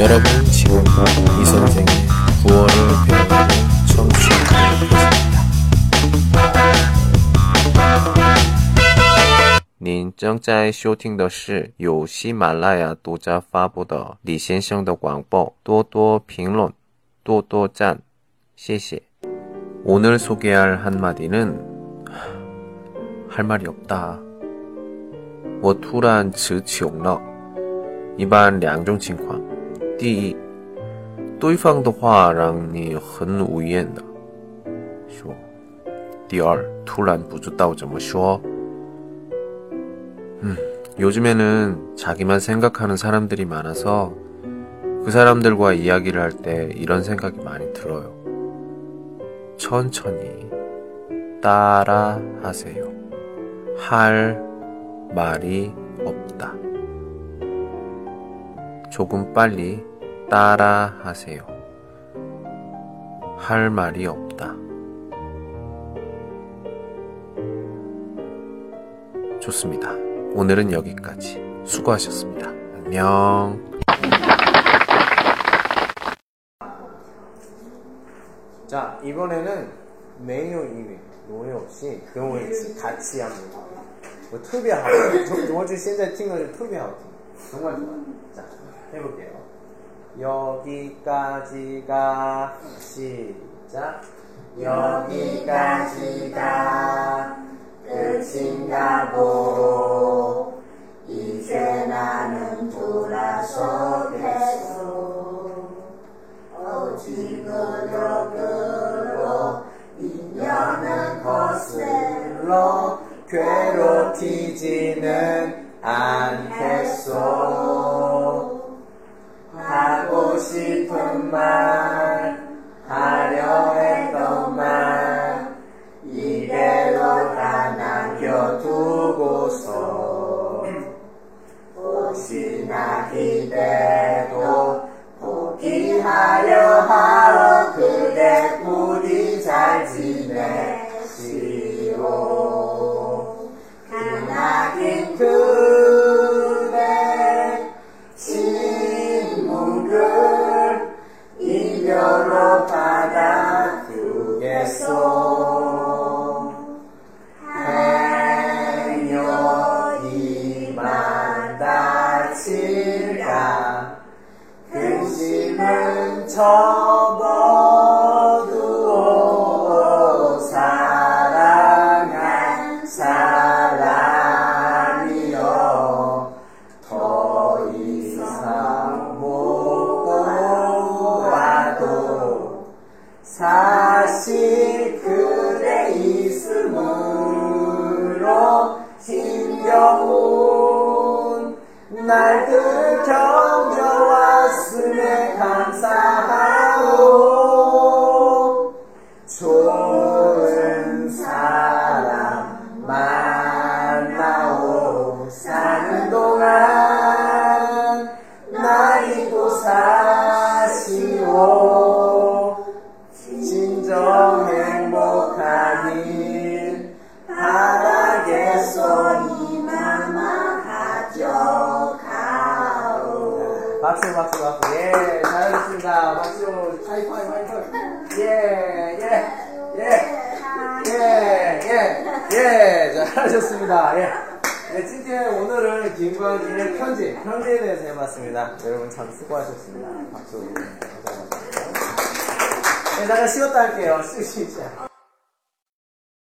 여러분 지금 이 선생의 9월을 배우는 청취하고 계십니다. 您正在收听的是由喜马拉雅独家发布的李先生的广播，多多评论，多多赞，谢谢。 오늘 소개할 한마디는 할 말이 없다. 我突然词穷了。一般两种情况： 第一，对方的话让你很无言的说；第二，突然不知道怎么说。 음, 요즘에는 자기만 생각하는 사람들이 많아서 그 사람들과 이야기를 할 때 이런 생각이 많이 들어요. 천천히 따라 하세요. 할 말이 없다. 조금 빨리 따라 하세요. 할 말이 없다. 좋습니다. 오늘은 여기까지. 수고하셨습니다. 안녕. 자, 이번에는 매요 이위 노요 씨 경우에 같이 한번 뭐 투비하고 저주 신자 팀을 투비하고 정말 좋아. 자, 해볼게요. 여기까지가 시작. 여기까지가 끝인가 보 이제 나는 돌아서겠소 오직으로 끌고 인연은 거슬러 괴롭히지는 않겠소. 싶은 말, 하려 했던 말, 이대로 다 남겨두고서, 혹시나 기대도 포기하려 접어두오 사랑한 사람이여 더 이상 못 보아도 사실 그대 있음으 날들 견뎌왔음에 감사하오. 좋은 사 박수 박수 박수. 예 잘하셨습니다. 박수. 하이파이브 하이파이브 예예 예 예 예 예. 잘하셨습니다. 예. 네, 찐찐 오늘은 김광진의 편지 편지에 대해서 해봤습니다. 여러분 참 수고하셨습니다. 박수. 네 잠깐 쉬었다 할게요. 쉬 쉬자